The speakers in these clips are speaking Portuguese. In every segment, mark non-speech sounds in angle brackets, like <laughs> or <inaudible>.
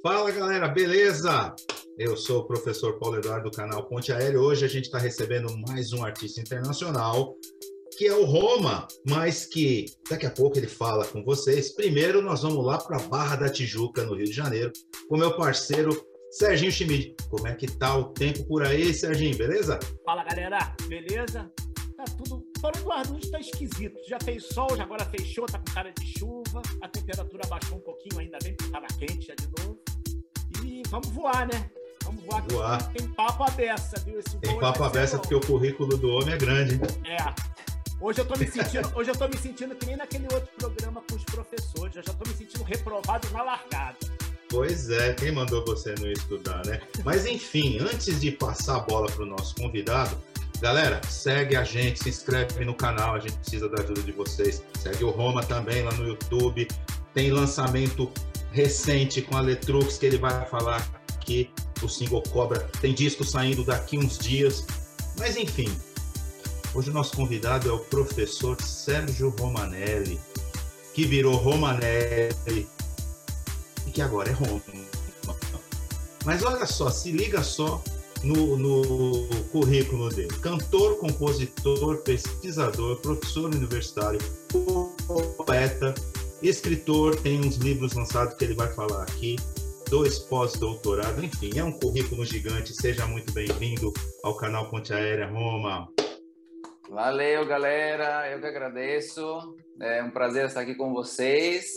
Fala galera, beleza? Eu sou o professor Paulo Eduardo do canal Ponte Aéreo. Hoje a gente está recebendo mais um artista internacional, que é o Roma, mas que daqui a pouco ele fala com vocês. Primeiro nós vamos lá para Barra da Tijuca, no Rio de Janeiro, com meu parceiro Serginho Schmidt. Como é que tá o tempo por aí, Serginho? Beleza? Fala galera, beleza? Tá tudo. Paulo Eduardo, hoje tá esquisito. Já fez sol, já agora fechou, tá com cara de chuva. A temperatura baixou um pouquinho, ainda bem, porque tava quente já de novo. E vamos voar, né? Vamos voar. Voar. Tem papo a beça, viu? Esse Tem papo vai a ser beça bom. porque o currículo do homem é grande. É. Hoje eu tô me sentindo, hoje eu tô me sentindo que nem naquele outro programa com os professores. Eu já tô me sentindo reprovado na largada. Pois é, quem mandou você não estudar, né? Mas enfim, antes de passar a bola para o nosso convidado, galera, segue a gente, se inscreve no canal, a gente precisa da ajuda de vocês. Segue o Roma também lá no YouTube. Tem lançamento recente com a Letrux que ele vai falar aqui, o single Cobra. Tem disco saindo daqui uns dias. Mas enfim, hoje o nosso convidado é o professor Sérgio Romanelli, que virou Romanelli e que agora é Roma. Mas olha só, se liga só no, no currículo dele: cantor, compositor, pesquisador, professor universitário, poeta, escritor, tem uns livros lançados que ele vai falar aqui, dois pós-doutorado, enfim, é um currículo gigante. Seja muito bem-vindo ao canal Ponte Aérea Roma. Valeu, galera. Eu que agradeço. É um prazer estar aqui com vocês,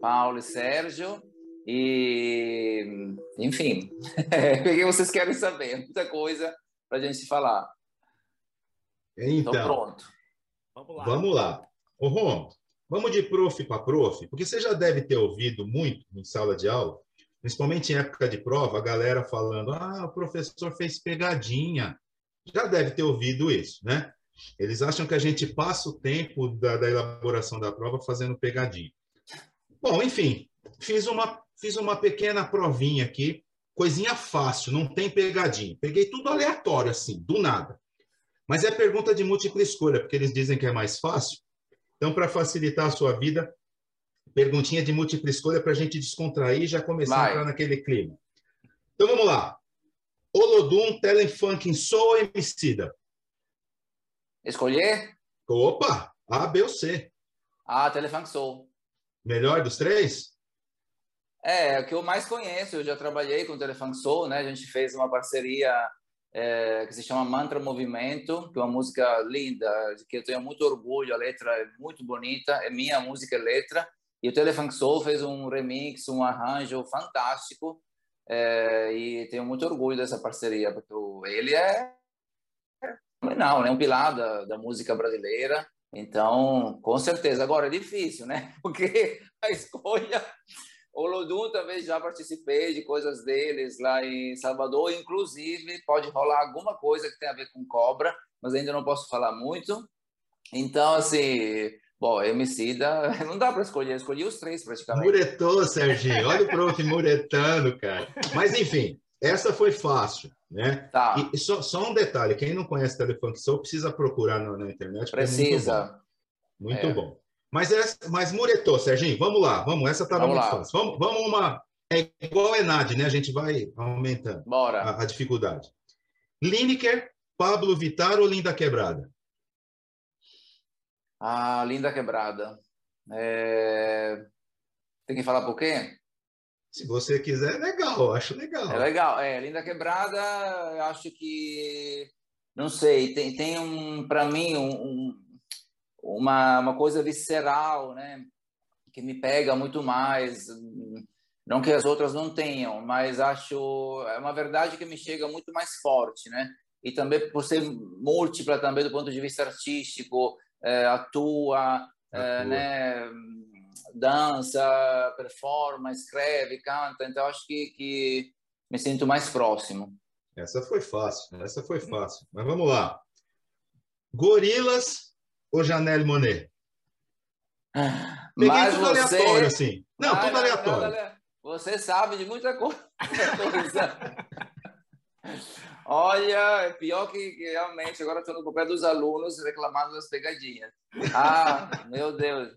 Paulo e Sérgio. E, enfim, <laughs> o que vocês querem saber? Muita coisa para a gente falar. Então, pronto. Vamos lá. Vamos lá. Ô, Rom, vamos de prof para prof, porque você já deve ter ouvido muito em sala de aula, principalmente em época de prova, a galera falando: ah, o professor fez pegadinha. Já deve ter ouvido isso, né? Eles acham que a gente passa o tempo da, da elaboração da prova fazendo pegadinha. Bom, enfim, fiz uma, fiz uma pequena provinha aqui, coisinha fácil, não tem pegadinha. Peguei tudo aleatório, assim, do nada. Mas é pergunta de múltipla escolha, porque eles dizem que é mais fácil. Então, para facilitar a sua vida, perguntinha de múltipla escolha para a gente descontrair e já começar a Vai. entrar naquele clima. Então, vamos lá. Olodum, Telefunken, Soul ou Emicida? Escolher? Opa! A, B ou C? Ah, Telefunk Soul. Melhor dos três? É, é o que eu mais conheço. Eu já trabalhei com o Telefunk Soul, né? A gente fez uma parceria é, que se chama Mantra Movimento, que é uma música linda, que eu tenho muito orgulho. A letra é muito bonita, é minha música e letra. E o Telefunk Soul fez um remix, um arranjo fantástico. é, e tenho muito orgulho dessa parceria, porque ele é fenomenal, né? Um pilar da, da música brasileira. Então, com certeza. Agora é difícil, né? <laughs> Porque a escolha. O Lodum também já participei de coisas deles lá em Salvador. Inclusive, pode rolar alguma coisa que tenha a ver com cobra, mas ainda não posso falar muito. Então, assim, bom, Emicida, <laughs> não dá para escolher. Eu escolhi os três praticamente. Muretou, Serginho. Olha o prof muretando, cara. Mas, enfim, essa foi fácil, né? Tá, E só, só um detalhe: quem não conhece Telefunk Soul precisa procurar na, na internet. porque é muito bom. precisa. Muito É. bom. Mas, essa, mas muretou, Serginho. Vamos lá, vamos. Essa estava Vamos muito lá. fácil. Vamos, vamos uma. É igual a Enad, né? A gente vai aumentando Bora. a, a dificuldade. Lineker, Pablo Vittar ou Linda Quebrada? Ah, linda quebrada. É... Tem que falar por quê? Se você quiser, é legal, acho legal. É legal. É, linda quebrada, eu acho que não sei, tem, tem um para mim um, um- uma, uma coisa visceral, né? Que me pega muito mais. Não que as outras não tenham, mas acho é uma verdade que me chega muito mais forte, né? E também por ser múltipla também do ponto de vista artístico, é, atua, é, né? Dança, performa, escreve, canta. Então acho que, que me sinto mais próximo. Essa foi fácil, essa foi fácil. Mas vamos lá. Gorilas ou Janelle Monet? Peguei Mas tudo você... aleatório, assim. Não, tudo aleatório. não. Você sabe de muita co- coisa. <laughs> Olha, é pior que realmente agora estou no pé dos alunos reclamando das pegadinhas. Ah, meu Deus.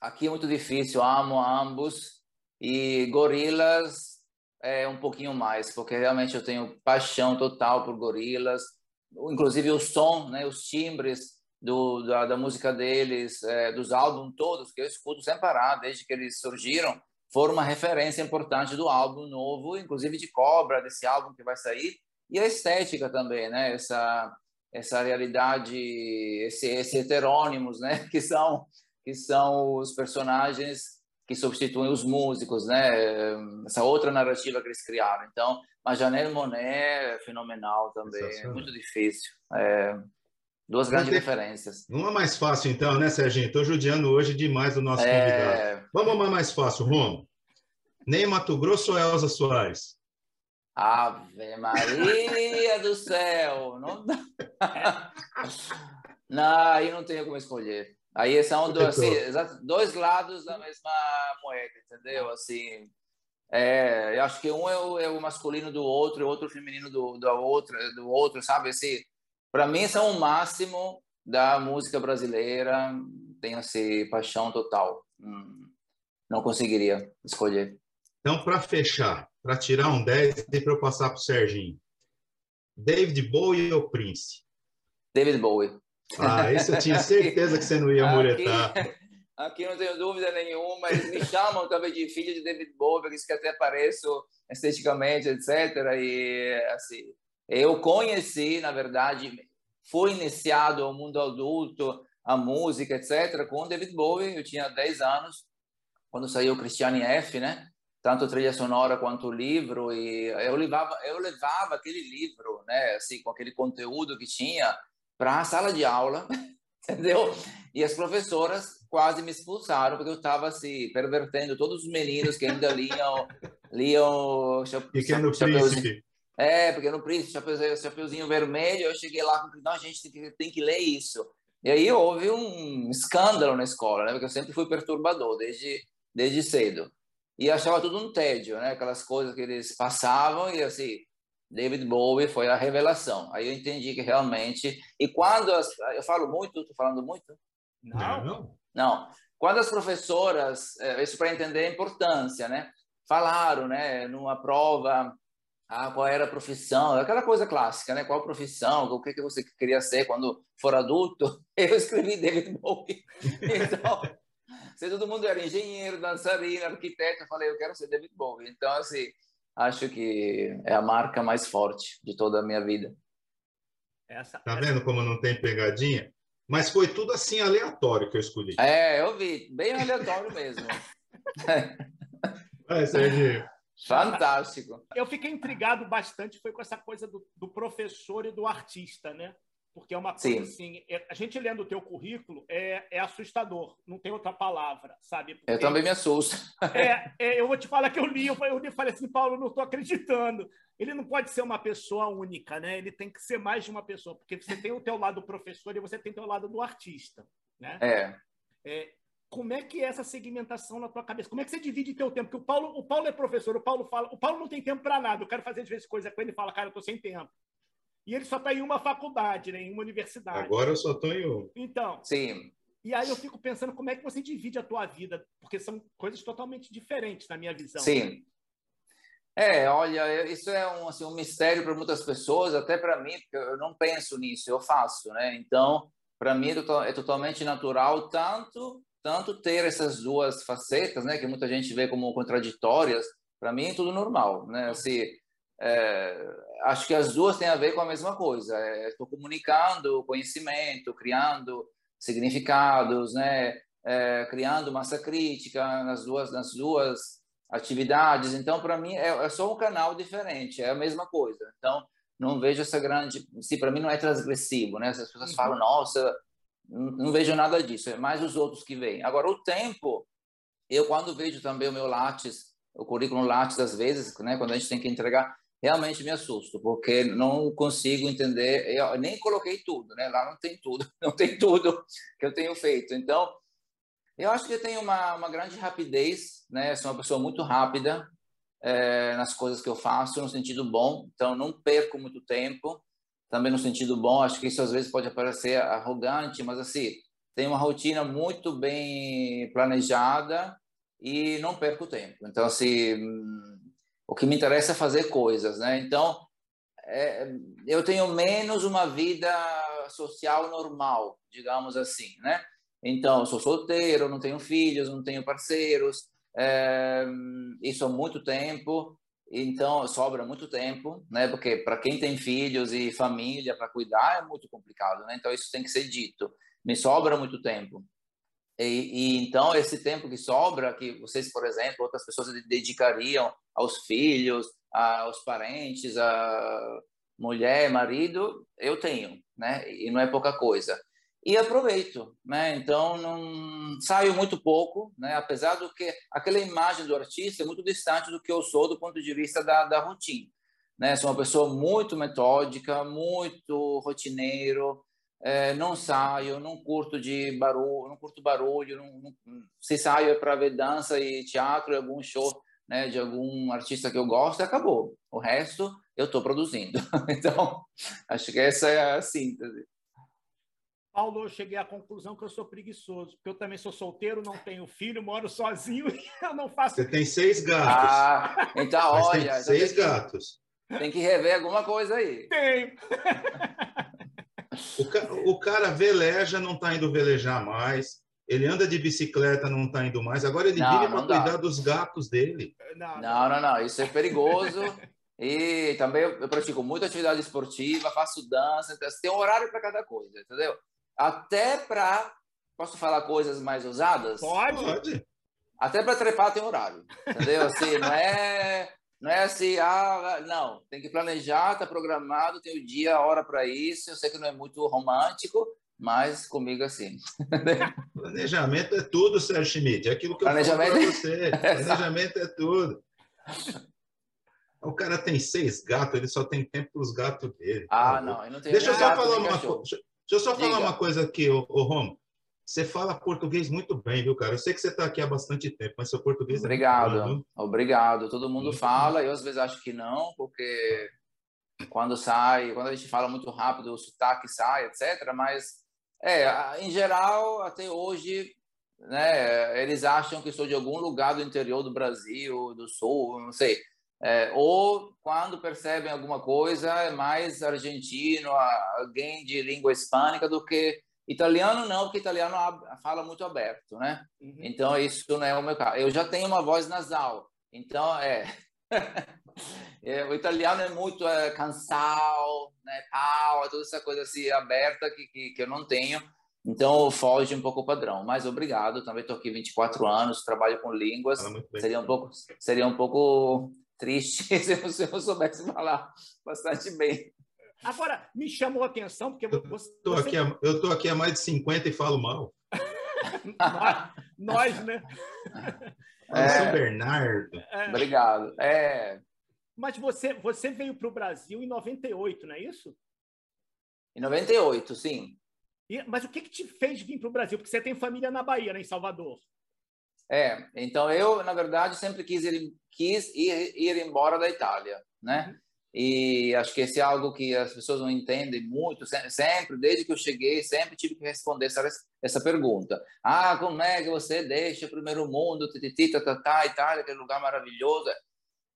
Aqui é muito difícil, amo ambos. E Gorilas, é um pouquinho mais, porque realmente eu tenho paixão total por gorilas, inclusive o som, né, os timbres do, da, da música deles, é, dos álbuns todos, que eu escuto sem parar, desde que eles surgiram, foram uma referência importante do álbum novo, inclusive de Cobra, desse álbum que vai sair, e a estética também, né, essa, essa realidade, esse, esse heterônimos, né, <laughs> que são, que são os personagens que substituem os músicos, né? Essa outra narrativa que eles criaram. Então, mas Janelle Monet é fenomenal também, é muito difícil. É, duas grandes ter... referências. Uma é mais fácil, então, né, Serginho? Estou judiando hoje demais do nosso é... convidado. Vamos uma mais fácil, Romo. Ney Mato Grosso ou Elza Soares? Ave Maria do céu! Não dá. <laughs> Não, aí não tenho como escolher. Aí são dois, assim, dois lados da mesma moeda, entendeu? Assim, é, eu acho que um é o, é o masculino do outro, o outro o feminino do, do outro, do outro, sabe? Assim, para mim são o máximo da música brasileira. Tenho assim, paixão total. Hum, não conseguiria escolher. Então, para fechar, para tirar um 10 e para eu passar para o Serginho, David Bowie ou Prince? David Bowie. Ah, isso eu tinha certeza que você não ia muretar. Aqui, aqui não tenho dúvida nenhuma. Eles me chamam talvez de filho de David Bowie, porque que até pareço esteticamente, etc. E assim, eu conheci, na verdade, fui iniciado ao mundo adulto, a música, etc., com David Bowie. Eu tinha 10 anos, quando saiu Christiane F., né? Tanto trilha sonora quanto livro. E eu levava, eu levava aquele livro, né? Assim, com aquele conteúdo que tinha para a sala de aula, <laughs> entendeu? E as professoras quase me expulsaram porque eu estava assim pervertendo todos os meninos que ainda liam liam Pequeno Príncipe. É, Pequeno Príncipe, chapeuzinho, chapeuzinho vermelho. Eu cheguei lá com não, a gente tem que, tem que ler isso. E aí houve um escândalo na escola, né? Porque eu sempre fui perturbador desde desde cedo. E achava tudo um tédio, né? Aquelas coisas que eles passavam e assim, David Bowie foi a revelação. Aí eu entendi que realmente. E quando as, eu falo muito, estou falando muito? Não. Não. Quando as professoras, é, isso para entender a importância, né? Falaram, né? Numa prova, ah, qual era a profissão, aquela coisa clássica, né? Qual profissão, o que que você queria ser quando for adulto? <laughs> Eu escrevi David Bowie. <laughs> Então, se todo mundo era engenheiro, dançarino, arquiteto, eu falei, eu quero ser David Bowie. Então, assim acho que é a marca mais forte de toda a minha vida. Essa, tá vendo como não tem pegadinha? Mas foi tudo assim aleatório que eu escolhi. É, eu vi, bem aleatório mesmo. <laughs> Vai, Serginho. Fantástico. Eu fiquei intrigado bastante foi com essa coisa do, do professor e do artista, né? Porque é uma coisa Sim. assim, é, a gente lendo o teu currículo é, é assustador, não tem outra palavra, sabe? Porque, eu também me assusto. É, <laughs> é, eu vou te falar que eu li, eu falei assim, Paulo, não estou acreditando. Ele não pode ser uma pessoa única, né? Ele tem que ser mais de uma pessoa, porque você tem o teu lado professor e você tem o teu lado do artista, né? É. é como é que é essa segmentação na tua cabeça? Como é que você divide teu tempo? Porque o Paulo, o Paulo é professor, o Paulo fala, o Paulo não tem tempo para nada. Eu quero fazer às vezes coisa com ele e fala, cara, eu tô sem tempo. E ele só está em uma faculdade, né? em uma universidade. Agora eu só estou em um. Então. Sim. E aí eu fico pensando como é que você divide a tua vida, porque são coisas totalmente diferentes na minha visão. Sim. É, olha, isso é um, assim, um mistério para muitas pessoas, até para mim, porque eu não penso nisso, eu faço, né? Então, para mim é, é totalmente natural tanto tanto ter essas duas facetas, né, que muita gente vê como contraditórias. Para mim é tudo normal, né? Assim, é, acho que as duas têm a ver com a mesma coisa. Estou é, comunicando conhecimento, criando significados, né? É, criando massa crítica nas duas nas duas atividades. Então, para mim, é, é, só um canal diferente, é a mesma coisa. Então, não vejo essa grande. Se para mim não é transgressivo, né? Se as pessoas uhum. falam, nossa, não, não vejo nada disso. É mais os outros que vêm. Agora, o tempo, eu quando vejo também o meu Lattes, o currículo Lattes, às vezes, né? Quando a gente tem que entregar realmente me assusto, porque não consigo entender, eu nem coloquei tudo, né? Lá não tem tudo, <laughs> não tem tudo que eu tenho feito. Então, eu acho que eu tenho uma, uma grande rapidez, né? Sou uma pessoa muito rápida é, nas coisas que eu faço, no sentido bom, então não perco muito tempo, também no sentido bom, acho que isso às vezes pode parecer arrogante, mas assim, tenho uma rotina muito bem planejada e não perco tempo. Então, assim, o que me interessa é fazer coisas, né? Então, é, eu tenho menos uma vida social normal, digamos assim, né? Então, sou solteiro, não tenho filhos, não tenho parceiros, é, isso há muito tempo, então sobra muito tempo, né? Porque para quem tem filhos e família para cuidar é muito complicado, né? Então isso tem que ser dito. Me sobra muito tempo. E, e, então esse tempo que sobra, que vocês, por exemplo, outras pessoas dedicariam aos filhos, aos parentes, a mulher, marido, eu tenho, né? E não é pouca coisa. E aproveito, né? Então não saio muito pouco, né? Apesar do que aquela imagem do artista é muito distante do que eu sou do ponto de vista da, da rotina, né? Sou uma pessoa muito metódica, muito rotineiro, é, não saio, não curto de barulho, não curto barulho, não, não, se saio é para ver dança e teatro, algum show né, de algum artista que eu gosto, acabou. O resto eu estou produzindo. <laughs> Então, acho que essa é a síntese. Paulo, eu cheguei à conclusão que eu sou preguiçoso, porque eu também sou solteiro, não tenho filho, moro sozinho <laughs> e eu não faço. Você tem seis gatos. Ah, então olha. Tem seis tem gatos. Tem que rever alguma coisa aí. Tem. O, ca, o cara veleja, não está indo velejar mais. Ele anda de bicicleta, não está indo mais. Agora ele não, vive para cuidar dos gatos dele. Não, não, não, não. Isso é perigoso. e também eu pratico muita atividade esportiva, faço dança. Então, tem um horário para cada coisa, entendeu? Até para. Posso falar coisas mais ousadas? Pode. Pode. Até para trepar tem horário. Entendeu? Assim, não é. Não é assim, ah, não, tem que planejar, tá programado, tem o dia, a hora para isso. Eu sei que não é muito romântico, mas comigo assim. <laughs> Planejamento é tudo, Sérgio Schmidt. É aquilo que eu falo para você. <laughs> Planejamento é tudo. O cara tem seis gatos, ele só tem tempo para os gatos dele. Ah, não, eu não tenho Deixa eu só falar uma coisa. Deixa eu só falar uma coisa aqui, ô, ô Romo. Você fala português muito bem, viu, cara? Eu sei que você está aqui há bastante tempo, mas seu português Obrigado. é muito bom. Obrigado. Todo mundo muito fala, bom. eu às vezes acho que não, porque quando sai, quando a gente fala muito rápido, o sotaque sai, etc. Mas, é, em geral, até hoje, né, eles acham que sou de algum lugar do interior do Brasil, do Sul, não sei. É, ou quando percebem alguma coisa é mais argentino, alguém de língua hispânica do que italiano não, porque italiano fala muito aberto, né? Uhum. Então isso não é o meu caso. Eu já tenho uma voz nasal, então é, <laughs> é o italiano é muito é, cansal, né? Pau, toda essa coisa assim aberta que, que, que eu não tenho. Então foge um pouco o padrão. Mas obrigado, também estou aqui 24 anos, trabalho com línguas. Seria um pouco, seria um pouco triste <laughs> se eu, se eu soubesse falar bastante bem. Agora, me chamou a atenção, porque você. Eu estou aqui, eu tô aqui há mais de 50 e falo mal. nós, nós, né? <laughs> É, São Bernardo. É. Obrigado. É... Mas você, você veio para o Brasil em 98, não é isso? Em 98, sim. E, mas o que, que te fez vir para o Brasil? Porque você tem família na Bahia, né, em Salvador. É, então eu, na verdade, sempre quis ir, quis ir, ir embora da Itália, né? Uhum. E acho que esse é algo que as pessoas não entendem muito, sempre, desde que eu cheguei, sempre tive que responder essa, essa pergunta. Ah, como é que você deixa o primeiro mundo, tititi, tatatá, Itália, aquele lugar maravilhoso?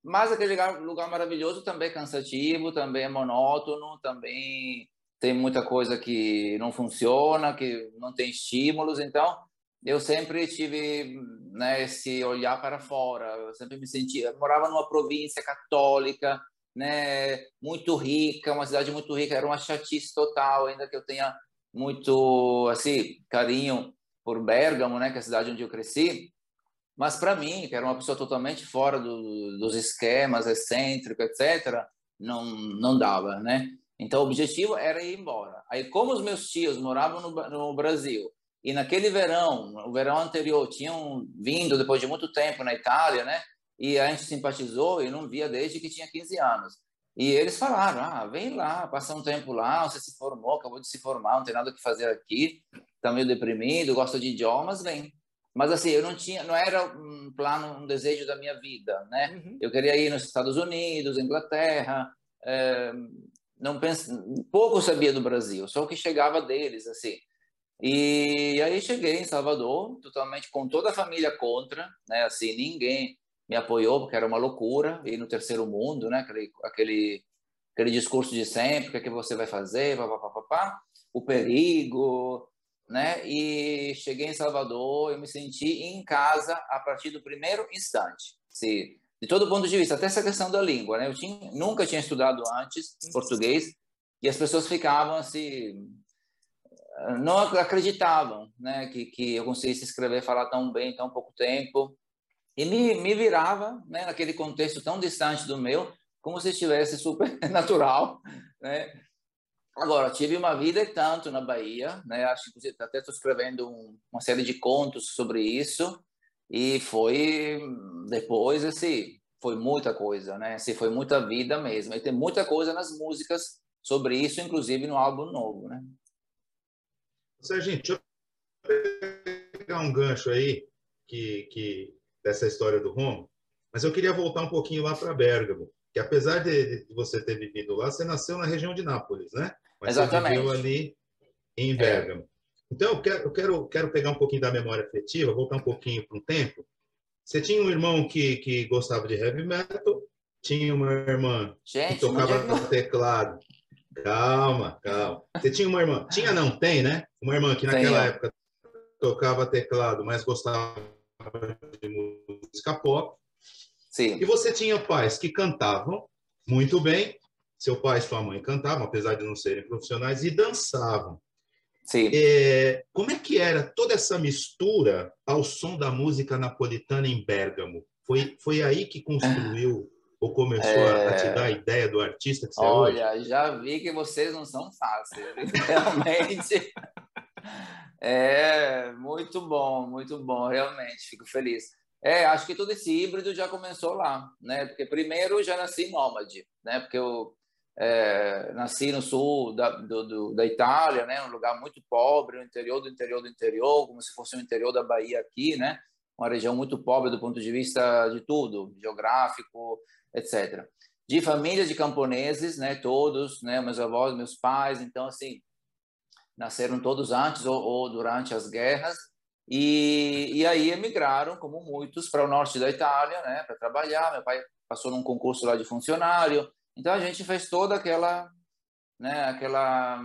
Mas aquele lugar, lugar maravilhoso também é cansativo, também é monótono, também tem muita coisa que não funciona, que não tem estímulos, então eu sempre tive né, esse olhar para fora. Eu sempre me sentia. Morava numa província católica, né, muito rica, uma cidade muito rica. Era uma chatice total, ainda que eu tenha muito assim carinho por Bergamo, né, que é a cidade onde eu cresci. Mas para mim, que era uma pessoa totalmente fora do, dos esquemas, excêntrico, etc., não não dava, né? Então o objetivo era ir embora. Aí, como os meus tios moravam no, no Brasil e naquele verão, o verão anterior, tinham vindo depois de muito tempo na Itália, né? E a gente simpatizou e não via desde que tinha 15 anos. E eles falaram: ah, vem lá, passa um tempo lá, você se formou, acabou de se formar, não tem nada que fazer aqui, está meio deprimido, gosta de idiomas, vem. Mas assim, eu não tinha, não era um plano, um desejo da minha vida, né? Uhum. Eu queria ir nos Estados Unidos, Inglaterra, é, não pense, pouco sabia do Brasil, só o que chegava deles, assim. E aí cheguei em Salvador, totalmente com toda a família contra, né? Assim, ninguém me apoiou porque era uma loucura e no terceiro mundo, né? Aquele aquele aquele discurso de sempre, o que, é que você vai fazer, papapá, o perigo, né? E cheguei em Salvador, eu me senti em casa a partir do primeiro instante. Se, de todo ponto de vista, até essa questão da língua, né? Eu tinha, nunca tinha estudado antes português e as pessoas ficavam assim, não acreditavam, né? Que, que eu conseguisse escrever, falar tão bem em tão pouco tempo e me, me virava, né? Naquele contexto tão distante do meu, como se estivesse super <laughs> natural, né? Agora, tive uma vida e tanto na Bahia, né? Acho que até estou escrevendo um, uma série de contos sobre isso e foi depois assim, foi muita coisa, né? Assim, foi muita vida mesmo. E tem muita coisa nas músicas sobre isso, inclusive no álbum novo, né? Serginho, deixa eu pegar um gancho aí que, que dessa história do Romo, mas eu queria voltar um pouquinho lá para Bérgamo, que apesar de, de, você ter vivido lá, você nasceu na região de Nápoles, né? Mas Exatamente. você viveu ali em Bergamo. É. Então, eu quero, eu quero, quero pegar um pouquinho da memória afetiva, voltar um pouquinho para um tempo. Você tinha um irmão que, que gostava de heavy metal, tinha uma irmã Gente, que tocava teclado. Calma, calma. Você tinha uma irmã. Tinha, não, tem, né? Uma irmã que naquela tem, época tocava teclado, mas gostava de música pop. Sim. E você tinha pais que cantavam muito bem, seu pai e sua mãe cantavam, apesar de não serem profissionais, e dançavam. Sim. É, como é que era toda essa mistura ao som da música napolitana em Bergamo? Foi, foi aí que construiu <laughs> ou começou é... a te dar a ideia do artista que você Olha, é Olha, já vi que vocês não são fáceis. <laughs> Realmente. É muito bom, muito bom, realmente. Fico feliz. É, acho que todo esse híbrido já começou lá, né? Porque primeiro já nasci nômade, né? Porque eu é, nasci no sul da, do, do, da Itália, né, um lugar muito pobre, no interior do interior do interior, como se fosse o interior da Bahia aqui, né, uma região muito pobre do ponto de vista de tudo, geográfico, etc. De famílias de camponeses, né, todos, né, meus avós, meus pais, então assim, nasceram todos antes ou, ou durante as guerras e, e aí emigraram, como muitos, para o norte da Itália, né, para trabalhar. Meu pai passou num concurso lá de funcionário, então a gente fez toda aquela, né, aquela,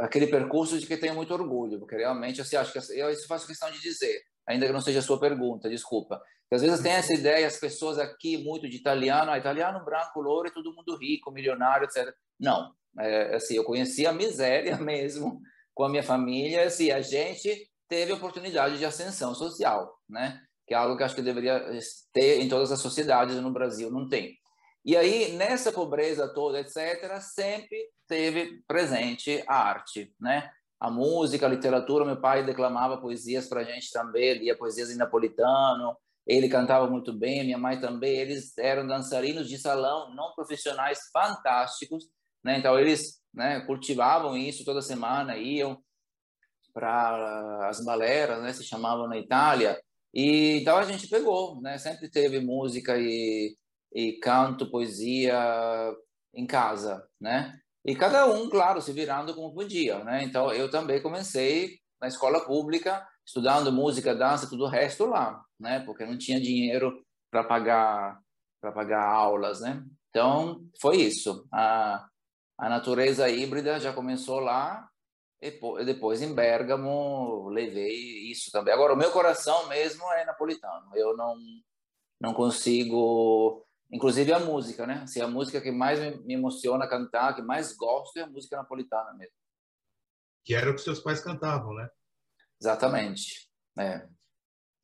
aquele percurso de que tenho muito orgulho, porque realmente assim, acho que eu isso faço questão de dizer, ainda que não seja a sua pergunta, desculpa. Porque às vezes tem essa ideia, as pessoas aqui muito de italiano, ah, italiano branco, louro, e todo mundo rico, milionário, etc. Não, é, assim, eu conheci a miséria <laughs> mesmo com a minha família, assim, a gente teve oportunidade de ascensão social, né? Que é algo que acho que deveria ter em todas as sociedades no Brasil, não tem. E aí, nessa pobreza toda, etc., sempre teve presente a arte, né? A música, a literatura. Meu pai declamava poesias para a gente também, lia poesias em napolitano. Ele cantava muito bem, minha mãe também. Eles eram dançarinos de salão, não profissionais fantásticos, né? Então, eles né, cultivavam isso toda semana, iam para as baleras, né? Se chamavam na Itália. E então a gente pegou, né? Sempre teve música e e canto poesia em casa, né? E cada um, claro, se virando como podia, né? Então eu também comecei na escola pública, estudando música, dança, tudo o resto lá, né? Porque não tinha dinheiro para pagar para pagar aulas, né? Então foi isso. A a natureza híbrida já começou lá e depois em Bergamo levei isso também. Agora o meu coração mesmo é napolitano. Eu não não consigo Inclusive a música, né? Assim, a música que mais me emociona cantar, que mais gosto é a música napolitana mesmo. Que era o que seus pais cantavam, né? Exatamente. É.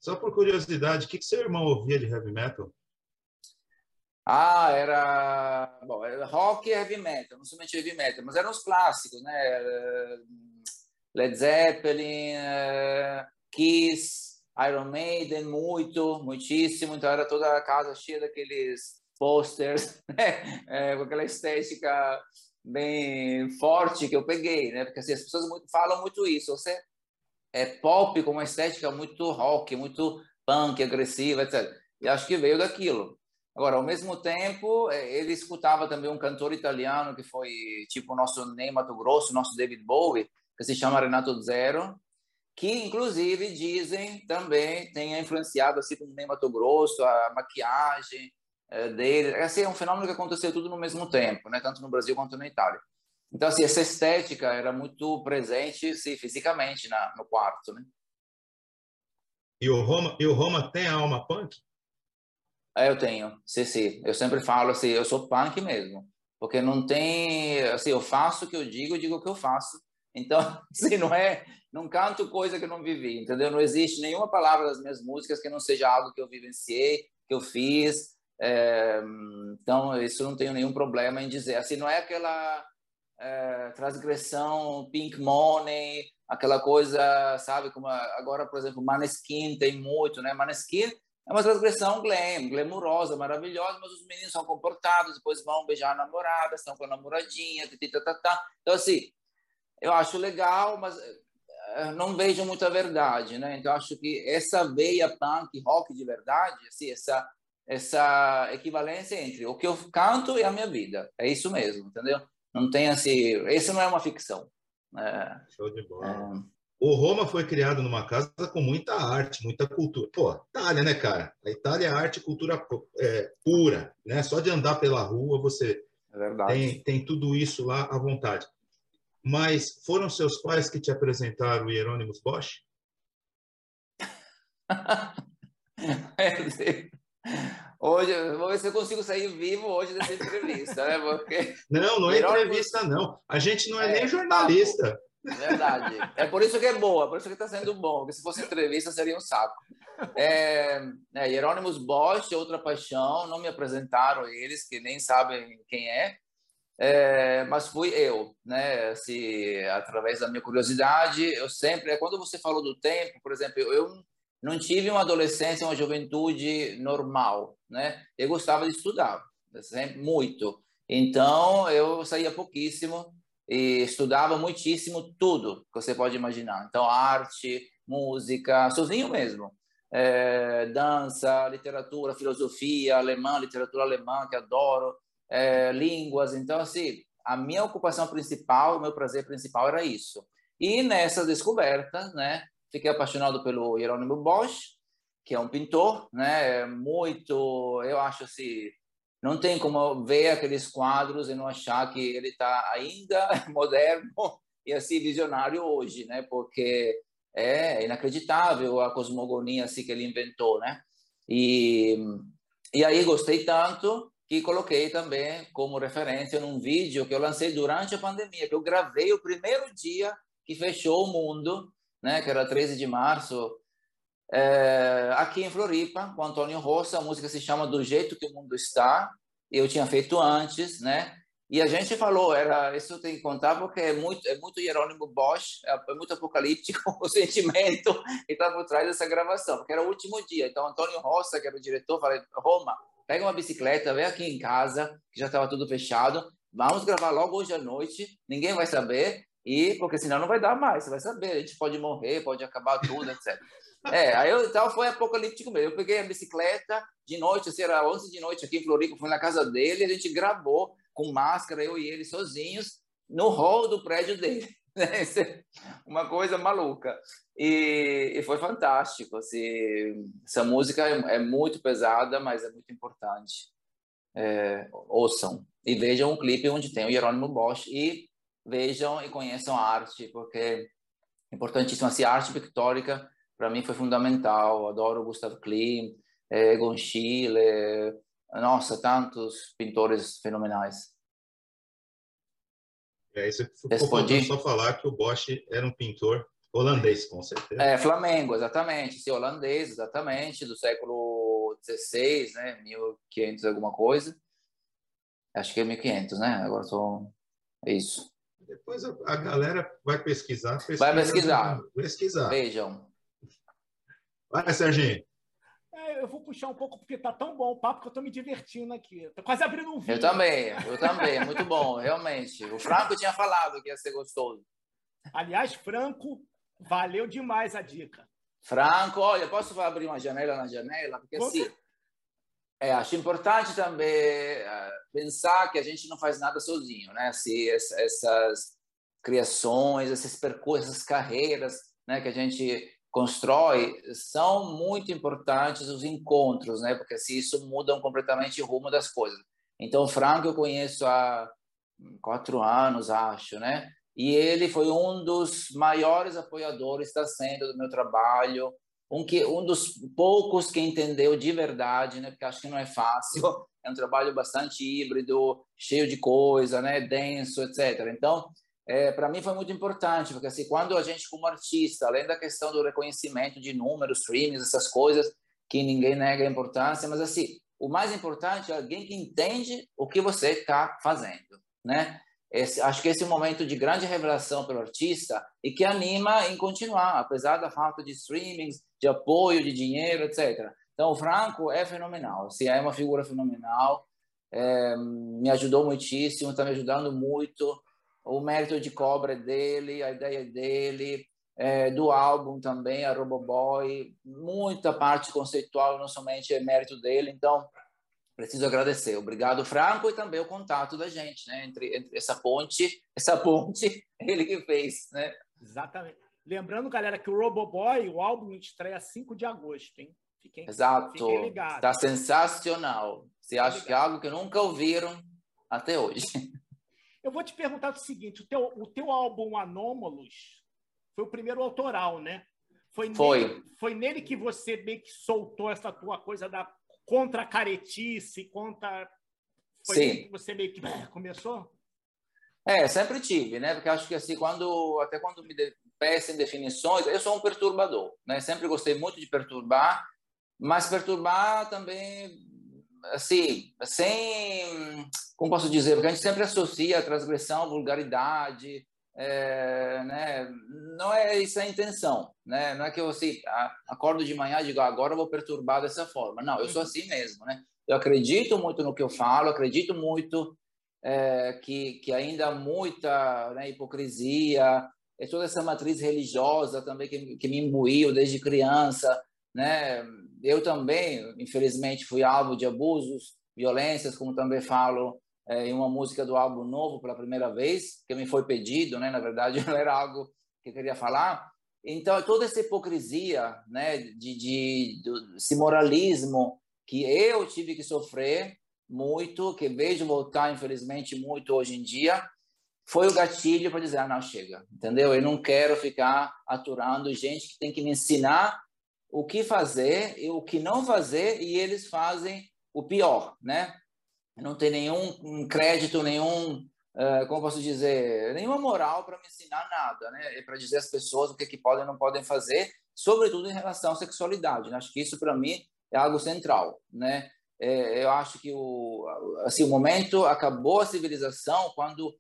Só por curiosidade, o que, que seu irmão ouvia de heavy metal? Ah, era, bom, era rock e heavy metal, não somente heavy metal, mas eram os clássicos, né? Led Zeppelin, eh, Kiss, Iron Maiden, muito, muitíssimo. Então era toda a casa cheia daqueles posters, <laughs> né? É, com aquela estética bem forte que eu peguei, né? Porque assim, as pessoas falam muito isso. Você é pop com uma estética muito rock, muito punk, agressiva, etc. E acho que veio daquilo. Agora, ao mesmo tempo, é, ele escutava também um cantor italiano que foi tipo o nosso Ney Mato Grosso, nosso David Bowie, que se chama Renato Zero, que inclusive dizem também tenha influenciado assim como nem Mato Grosso, a maquiagem é, dele. Assim, é um fenômeno que aconteceu tudo no mesmo tempo, né? Tanto no Brasil quanto na Itália. Então, assim, essa estética era muito presente, sim, fisicamente na, no quarto, né? E o Roma, e o Roma tem a alma punk? É, eu tenho, sim, sim. Eu sempre falo assim, eu sou punk mesmo, porque não tem, assim, eu faço o que eu digo, eu digo o que eu faço. Então, <laughs> assim, não é, não canto coisa que eu não vivi, entendeu? Não existe nenhuma palavra das minhas músicas que não seja algo que eu vivenciei, que eu fiz. É, então, isso não tenho nenhum problema em dizer. Assim, não é aquela é, transgressão pink money, aquela coisa, sabe, como agora, por exemplo, Maneskin tem muito, né? Maneskin é uma transgressão glam, glamurosa, maravilhosa, mas os meninos são comportados, depois vão beijar a namorada, estão com a namoradinha, tata. Então, assim, eu acho legal, mas eh, não vejo muita verdade, né? Então, acho que essa veia punk, rock de verdade, assim, essa, essa equivalência entre o que eu canto e a minha vida, é isso mesmo, entendeu? Não tem assim, isso não é uma ficção. É, Show de bola. É... O Roma foi criado numa casa com muita arte, muita cultura. Pô, Itália, né, cara? A Itália é arte e cultura é, pura, né? Só de andar pela rua você é tem, tem tudo isso lá à vontade. Mas foram seus pais que te apresentaram o Hieronymus Bosch? <laughs> Hoje, vou ver se eu consigo sair vivo hoje dessa entrevista, né? Porque... Não, não é entrevista, não. A gente não é, é nem jornalista. Papo. Verdade. É por isso que é boa, por isso que está sendo bom. Porque se fosse entrevista, seria um saco. É, é, Hieronymus Bosch, outra paixão. Não me apresentaram eles, que nem sabem quem é. É, mas fui eu, né? Assim, através da minha curiosidade, eu sempre. Quando você falou do tempo, por exemplo, eu não tive uma adolescência, uma juventude normal, né? Eu gostava de estudar, sempre muito. Então eu saía pouquíssimo e estudava muitíssimo tudo que você pode imaginar. Então arte, música, sozinho mesmo. É, dança, literatura, filosofia alemã, literatura alemã que adoro, é, línguas. Então assim, a minha ocupação principal, o meu prazer principal era isso. E nessa descoberta, né? Fiquei apaixonado pelo Jerônimo Bosch, que é um pintor, né? Muito, eu acho assim, não tem como ver aqueles quadros e não achar que ele está ainda <laughs> moderno e assim visionário hoje, né? Porque é inacreditável a cosmogonia assim que ele inventou, né? E e aí gostei tanto que coloquei também como referência num vídeo que eu lancei durante a pandemia, que eu gravei o primeiro dia que fechou o mundo né, que era 13 de março, é, aqui em Floripa, com Antônio Roça. A música se chama Do Jeito que o Mundo Está. Eu tinha feito antes, né? E a gente falou, era isso tem que contar porque é muito é muito Jerônimo Bosch, é, é muito apocalíptico <laughs> o sentimento que está por trás dessa gravação, porque era o último dia. Então Antônio Roça, que era o diretor, falou: Roma, pega uma bicicleta, vem aqui em casa, que já estava tudo fechado, vamos gravar logo hoje à noite, ninguém vai saber. E porque senão não vai dar mais, você vai saber, a gente pode morrer, pode acabar tudo, etc. É, aí eu, então foi apocalíptico mesmo. Eu peguei a bicicleta de noite, assim, era 11 de noite aqui em Floripa, fui na casa dele, a gente gravou com máscara, eu e ele sozinhos, no hall do prédio dele. <laughs> É uma coisa maluca. E, e, foi fantástico. Assim, essa música é, é, muito pesada, mas é muito importante. É, ouçam e vejam um clipe onde tem o Jerônimo Bosch e vejam e conheçam a arte, porque é importantíssima. Assim, a arte pictórica, para mim, foi fundamental. Adoro Gustav Klimt, Egon Schiele, nossa, tantos pintores fenomenais. É, isso Respondi. só falar que o Bosch era um pintor holandês, com certeza. É, Flamengo, exatamente. Sim, holandês, exatamente, do século XVI, né, 1500 alguma coisa. Acho que é 1500, né? Agora sou... É isso. Depois a, galera vai pesquisar. vai pesquisar. Pesquisar. Vejam. Vai, Serginho. É, eu vou puxar um pouco porque tá tão bom o papo que eu tô me divertindo aqui. Tô quase abrindo um vídeo. Eu também, eu também. É muito bom, realmente. O Franco tinha falado que ia ser gostoso. Aliás, Franco, valeu demais a dica. Franco, olha, posso abrir uma janela na janela? Porque assim, é, acho importante também uh, pensar que a gente não faz nada sozinho, né? Se essas criações, esses percursos, essas carreiras né, que a gente constrói, são muito importantes os encontros, né? Porque se isso muda completamente o rumo das coisas. Então, o Franco eu conheço há quatro anos, acho, né? E ele foi um dos maiores apoiadores, está sendo do meu trabalho, um que um dos poucos que entendeu de verdade, né? Porque acho que não é fácil. É um trabalho bastante híbrido, cheio de coisa, né? Denso, etc. Então, é, para mim foi muito importante, porque assim, quando a gente como artista, além da questão do reconhecimento de números, streams, essas coisas que ninguém nega a importância, mas assim, o mais importante é alguém que entende o que você está fazendo, né? Esse, acho que esse é um momento de grande revelação para o artista e que anima em continuar, apesar da falta de streamings, de apoio, de dinheiro, etc. Então, o Franco é fenomenal, assim, é uma figura fenomenal, é, me ajudou muitíssimo, está me ajudando muito. O mérito de cobra é dele, a ideia dele, é, do álbum também, a Roboboy, muita parte conceitual, não somente é mérito dele. Então, preciso agradecer. Obrigado, Franco, e também o contato da gente, né? Entre, entre essa ponte, <laughs> essa ponte, ele que fez, né? Exatamente. Lembrando, galera, que o Roboboy, o álbum estreia 5 de agosto, hein? Fiquem, Exato. Fiquem ligados. Está sensacional. Você acha que é algo que nunca ouviram até hoje. <laughs> Eu vou te perguntar o seguinte: o teu, o teu álbum Anômalos foi o primeiro autoral, né? Foi, foi. Nele, foi nele que você meio que soltou essa tua coisa da contra caretice, contra. Foi Sim. que você meio que começou? É, sempre tive, né? Porque acho que assim, quando até quando me de, peçam definições, eu sou um perturbador, né? Sempre gostei muito de perturbar, mas perturbar também assim, sem como posso dizer, porque a gente sempre associa a transgressão, vulgaridade, é, né? Não é isso a intenção, né? Não é que eu assim, acordo de manhã e digo, ah, agora eu vou perturbar dessa forma. Não, eu sou uhum. assim mesmo, né? Eu acredito muito no que eu falo, acredito muito é, que, que ainda há muita né, hipocrisia, é toda essa matriz religiosa também que, que me imbuiu desde criança, né? Eu também, infelizmente, fui alvo de abusos, violências, como também falo é, em uma música do álbum novo pela primeira vez, que me foi pedido, né? Na verdade, <laughs> era algo que eu queria falar. Então, toda essa hipocrisia, né, de, de, de esse moralismo que eu tive que sofrer muito, que vejo voltar, infelizmente, muito hoje em dia, foi o gatilho para dizer, ah, não, chega, entendeu? Eu não quero ficar aturando gente que tem que me ensinar o que fazer e o que não fazer, e eles fazem o pior, né? Não tem nenhum crédito, nenhum, uh, como posso dizer, nenhuma moral para me ensinar nada, né? Para dizer às pessoas o que, que podem e não podem fazer, sobretudo em relação à sexualidade. Né? Acho que isso, para mim, é algo central, né? é, eu acho que o, assim, o momento acabou a civilização quando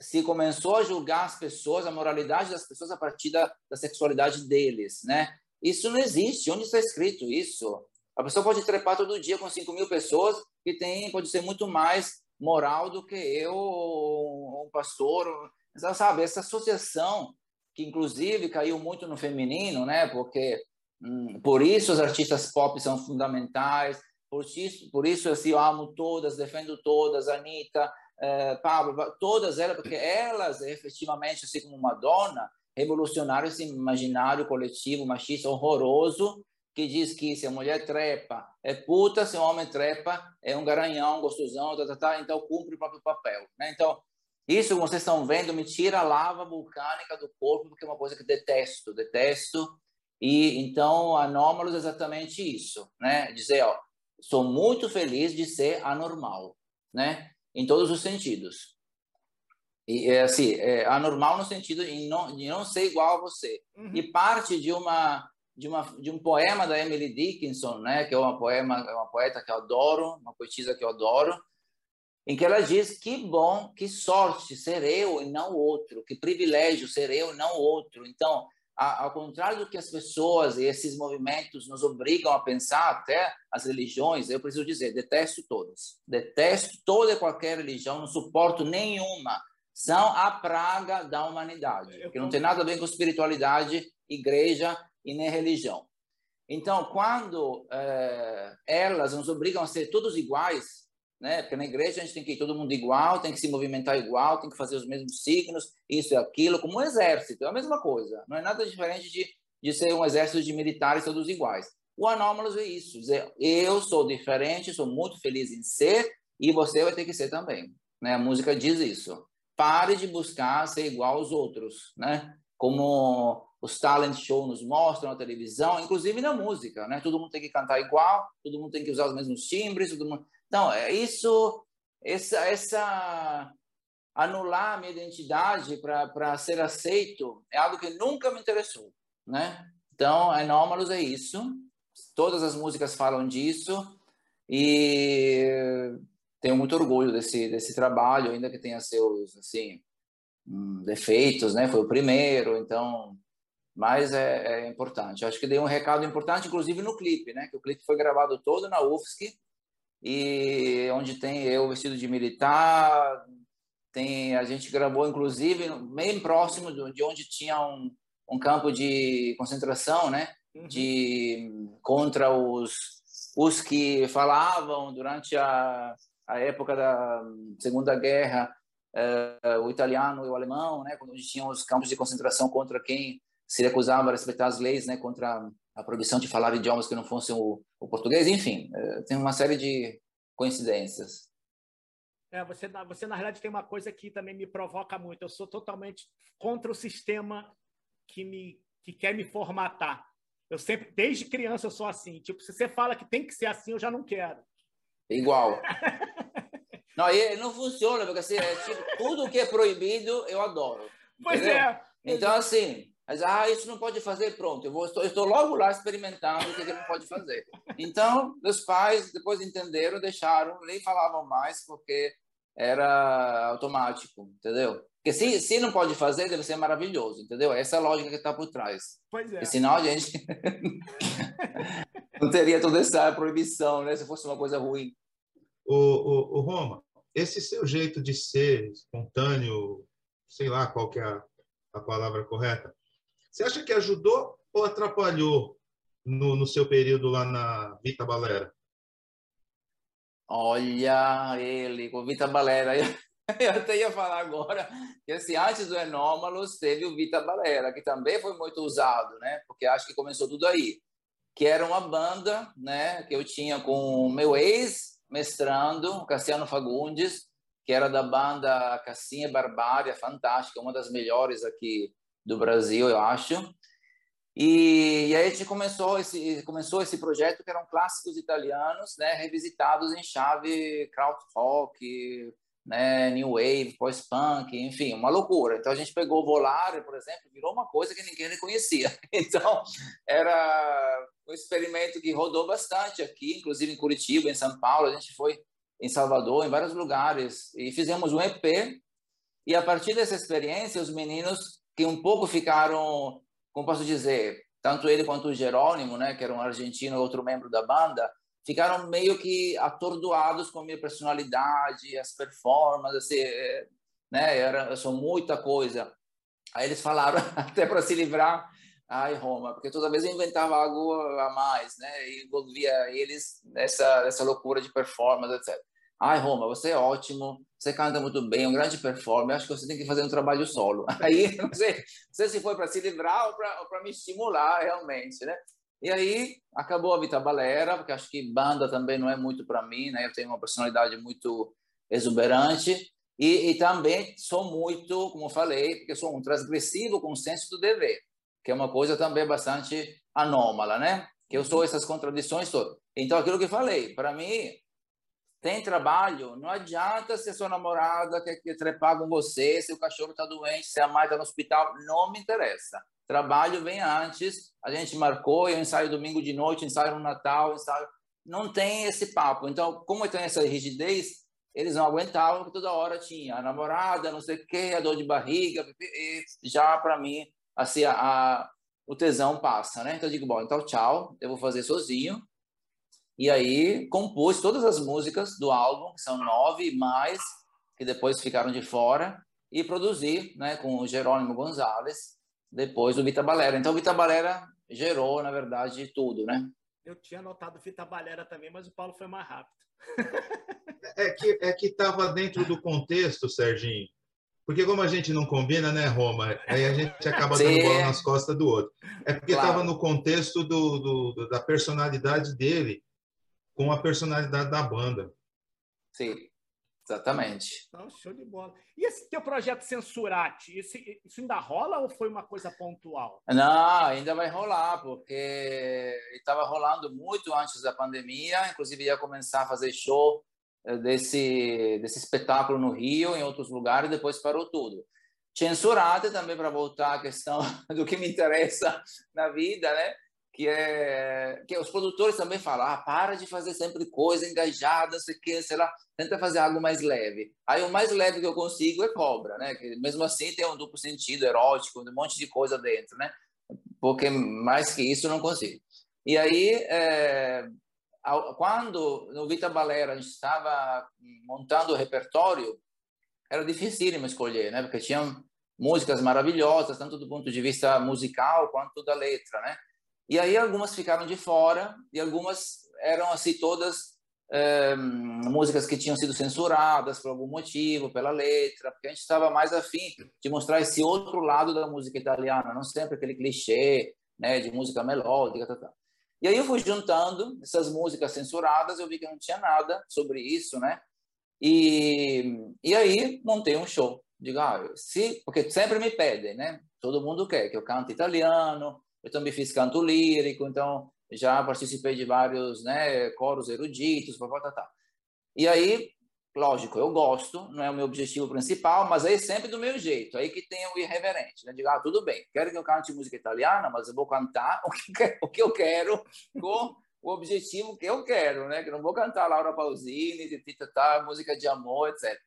se começou a julgar as pessoas, a moralidade das pessoas a partir da, da sexualidade deles, né? Isso não existe. Onde está escrito isso? A pessoa pode trepar todo dia com 5 mil pessoas que tem, pode ser muito mais moral do que eu, um pastor. Sabe, essa associação que inclusive caiu muito no feminino, né? Porque hum, por isso os artistas pop são fundamentais, por isso, por isso assim, eu amo todas, defendo todas, Anitta, eh, Pablo, todas elas, porque elas efetivamente, assim como Madonna, revolucionaram esse imaginário coletivo machista horroroso que diz que se a mulher trepa é puta, se o homem trepa é um garanhão, gostosão, tá, tá, tá, então cumpre o próprio papel. Né? Então, isso vocês estão vendo me tira a lava vulcânica do corpo, porque é uma coisa que detesto, detesto. E então, anômalos é exatamente isso, né? Dizer, ó, sou muito feliz de ser anormal, né? Em todos os sentidos. E é assim, é anormal no sentido de não, de não ser igual a você. Uhum. E parte de uma de uma de um poema da Emily Dickinson, né, que é uma poema, é uma poeta que eu adoro, uma poetisa que eu adoro, em que ela diz que bom, que sorte ser eu e não outro, que privilégio ser eu e não outro. Então, ao contrário do que as pessoas e esses movimentos nos obrigam a pensar, até as religiões, eu preciso dizer, detesto todas. Detesto toda e qualquer religião, não suporto nenhuma. São a praga da humanidade, que não tem nada a ver com espiritualidade, igreja e nem religião. Então, quando é, elas nos obrigam a ser todos iguais, né? Porque na igreja a gente tem que ir todo mundo igual, tem que se movimentar igual, tem que fazer os mesmos signos, isso e aquilo, como um exército, é a mesma coisa. Não é nada diferente de, de ser um exército de militares todos iguais. O anômalos é isso, dizer, eu sou diferente, sou muito feliz em ser e você vai ter que ser também, né? A música diz isso. Pare de buscar ser igual aos outros, né? Como os talent shows nos mostram na televisão, inclusive na música, né? Todo mundo tem que cantar igual, todo mundo tem que usar os mesmos timbres, todo mundo... Então, é isso, essa, essa anular minha identidade para ser aceito é algo que nunca me interessou, né? Então, Anômalos é isso. Todas as músicas falam disso e tenho muito orgulho desse desse trabalho, ainda que tenha seus assim hum, defeitos, né? Foi o primeiro, então mas é, é, importante. Acho que dei um recado importante, inclusive no clipe, né? Que o clipe foi gravado todo na UFSC e onde tem eu vestido de militar, tem a gente gravou inclusive bem próximo de onde tinha um, um campo de concentração, né? Uhum. De contra os os que falavam durante a, a época da Segunda Guerra uh, o italiano e o alemão, né? Quando tinham os campos de concentração contra quem se recusava a respeitar as leis, né, contra a proibição de falar idiomas que não fossem o, o português, enfim, é, tem uma série de coincidências. É, você, você, na realidade, tem uma coisa que também me provoca muito. Eu sou totalmente contra o sistema que, me, que quer me formatar. Eu sempre, desde criança, eu sou assim. Tipo, se você fala que tem que ser assim, eu já não quero. Igual. <laughs> não, aí não funciona, porque assim, é, tipo, tudo que é proibido, eu adoro. Pois entendeu? é. Então, assim, mas, ah, isso não pode fazer, pronto, eu, vou, estou, eu estou logo lá experimentando o que, ele não pode fazer. Então, os pais depois entenderam, deixaram, nem falavam mais, porque era automático, entendeu? Porque se, se não pode fazer, deve ser maravilhoso, entendeu? Essa é a lógica que está por trás. Pois é. Porque senão a gente <laughs> não teria toda essa proibição, né? Se fosse uma coisa ruim. O, o, o Roma, esse seu jeito de ser espontâneo, sei lá qual que é a, a palavra correta, você acha que ajudou ou atrapalhou no, no seu período lá na Vita Balera? Olha ele, com Vita Balera. <laughs> Eu até ia falar agora que assim, antes do Enómalos teve o Vita Balera, que também foi muito usado, né? Porque acho que começou tudo aí. Que era uma banda, né? Que eu tinha com meu ex-mestrando, Cassiano Fagundes, que era da banda Cassinha Barbária, fantástica, uma das melhores aqui do Brasil, eu acho. E, e, aí a gente começou esse começou esse projeto que eram clássicos italianos, né, revisitados em chave krautrock, né, new wave, post-punk, enfim, uma loucura. Então a gente pegou o Volare, por exemplo, virou uma coisa que ninguém reconhecia. <laughs> Então era um experimento que rodou bastante aqui, inclusive em Curitiba, em São Paulo, a gente foi em Salvador, em vários lugares e fizemos um EP. E a partir dessa experiência, os meninos que um pouco ficaram, como posso dizer, tanto ele quanto o Jerônimo, né, que era um argentino, outro membro da banda, ficaram meio que atordoados com a minha personalidade, as performances, assim, é, né, era só muita coisa. Aí eles falaram <laughs> até para se livrar, ai Roma, porque toda vez eu inventava algo a mais, né, e envolvia eles nessa nessa loucura de performance, etc. Ai, Roma, você é ótimo, você canta muito bem, um grande performer, acho que você tem que fazer um trabalho solo. <laughs> Aí, não sei, não sei se foi para se livrar ou para me estimular realmente, né? E aí, acabou a Vita Balera, porque acho que banda também não é muito para mim, né? Eu tenho uma personalidade muito exuberante e, e também sou muito, como falei, porque sou um transgressivo com o senso do dever, que é uma coisa também bastante anômala, né? Que eu sou essas contradições todas. Então, aquilo que falei, para mim, tem trabalho, não adianta se a sua namorada quer, quer trepar com você, se o cachorro está doente, se a mãe está no hospital, não me interessa. Trabalho vem antes, a gente marcou, eu ensaio domingo de noite, ensaio no Natal, ensaio... Não tem esse papo. Então, como tem essa rigidez, eles não aguentavam, que toda hora tinha a namorada, não sei o quê, a dor de barriga, já para mim, assim, a, a, o tesão passa, né? Então eu digo, bom, então tchau, eu vou fazer sozinho, e aí compus todas as músicas do álbum, que são nove mais, que depois ficaram de fora, e produzi né, com o Jerônimo Gonzalez, depois do Vita Balera. Então, o Vita Balera gerou, na verdade, tudo, né? Eu tinha anotado fita balera também, mas o Paulo foi mais rápido. é que é que estava dentro do contexto, Serginho. Porque como a gente não combina, né, Roma? Aí a gente acaba Sim. dando bola nas costas do outro. É porque estava claro. no contexto do, do, da personalidade dele com a personalidade da banda. Sim, exatamente. Não, show de bola. E esse teu projeto Censurate, isso, isso ainda rola ou foi uma coisa pontual? Não, ainda vai rolar, porque estava rolando muito antes da pandemia, inclusive ia começar a fazer show eh, desse, desse espetáculo no Rio, em outros lugares, depois parou tudo. Censurate também para voltar à questão <laughs> do que me interessa na vida, né? Que é que os produtores também falam, ah, para de fazer sempre coisa engajada, sei que, sei lá, tenta fazer algo mais leve. Aí o mais leve que eu consigo é cobra, né? Que mesmo assim tem um duplo sentido erótico, um monte de coisa dentro, né? Porque mais que isso eu não consigo. E aí é, quando no Vita Balera a gente estava montando o repertório, era dificílimo escolher, né? Porque tinham músicas maravilhosas, tanto do ponto de vista musical quanto da letra, né? E aí algumas ficaram de fora e algumas eram assim todas é, músicas que tinham sido censuradas por algum motivo, pela letra, porque a gente estava mais afim de mostrar esse outro lado da música italiana, não sempre aquele clichê, né, de música melódica. E aí eu fui juntando essas músicas censuradas, eu vi que não tinha nada sobre isso, né? E, e aí montei um show. Digo, ah, se, porque sempre me pedem, né? Todo mundo quer que eu cante italiano, eu também fiz canto lírico, então já participei de vários né, coros eruditos, tal, tal. E aí Lógico, eu gosto, não é o meu objetivo principal, mas aí sempre do meu jeito. Aí que tem o irreverente, né? Digo, ah, tudo bem, quero que eu cante música italiana, mas eu vou cantar <laughs> o que, o que eu quero com o objetivo que eu quero, né? Que não vou cantar Laura Pausini, titata, música de amor, etc.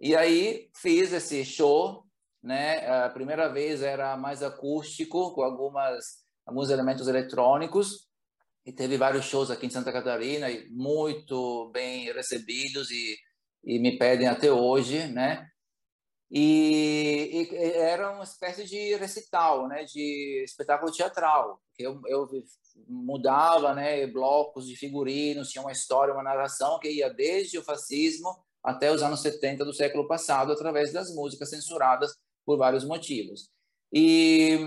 E aí fiz esse show, né? A primeira vez era mais acústico, com algumas alguns elementos eletrônicos, e teve vários shows aqui em Santa Catarina muito bem recebidos e, e me pedem até hoje, né? E, e, era uma espécie de recital, né? De espetáculo teatral. Eu, eu mudava, né? Blocos de figurinos, tinha uma história, uma narração que ia desde o fascismo até os anos 70 do século passado, através das músicas censuradas por vários motivos. E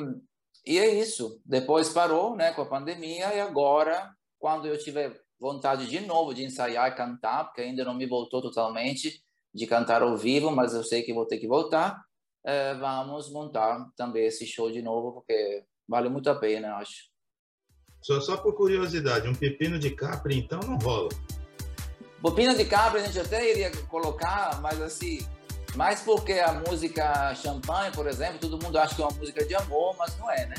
e é isso. Depois parou, né, com a pandemia e agora, quando eu tiver vontade de novo de ensaiar e cantar, porque ainda não me voltou totalmente de cantar ao vivo, mas eu sei que vou ter que voltar, é, vamos montar também esse show de novo, porque vale muito a pena, acho. Só, só por curiosidade, um pepino de capri então não rola? Pepino de capri a gente até iria colocar, mas assim, mas porque a música Champagne, por exemplo, todo mundo acha que é uma música de amor, mas não é, né?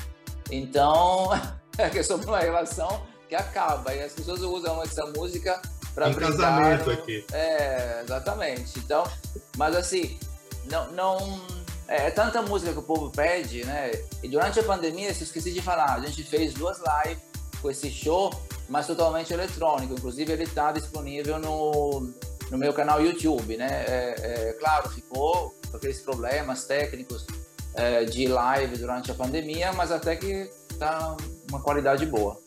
Então, <laughs> é sobre uma relação que acaba. E as pessoas usam essa música para um casamento aqui. É, exatamente. Então, mas assim, não, não é, é, tanta música que o povo pede, né? E durante a pandemia, eu esqueci de falar, a gente fez duas lives com esse show, mas totalmente eletrônico. Inclusive, ele está disponível no no meu canal YouTube, né? É, é, claro, ficou com aqueles problemas técnicos é, de live durante a pandemia, mas até que tá uma qualidade boa.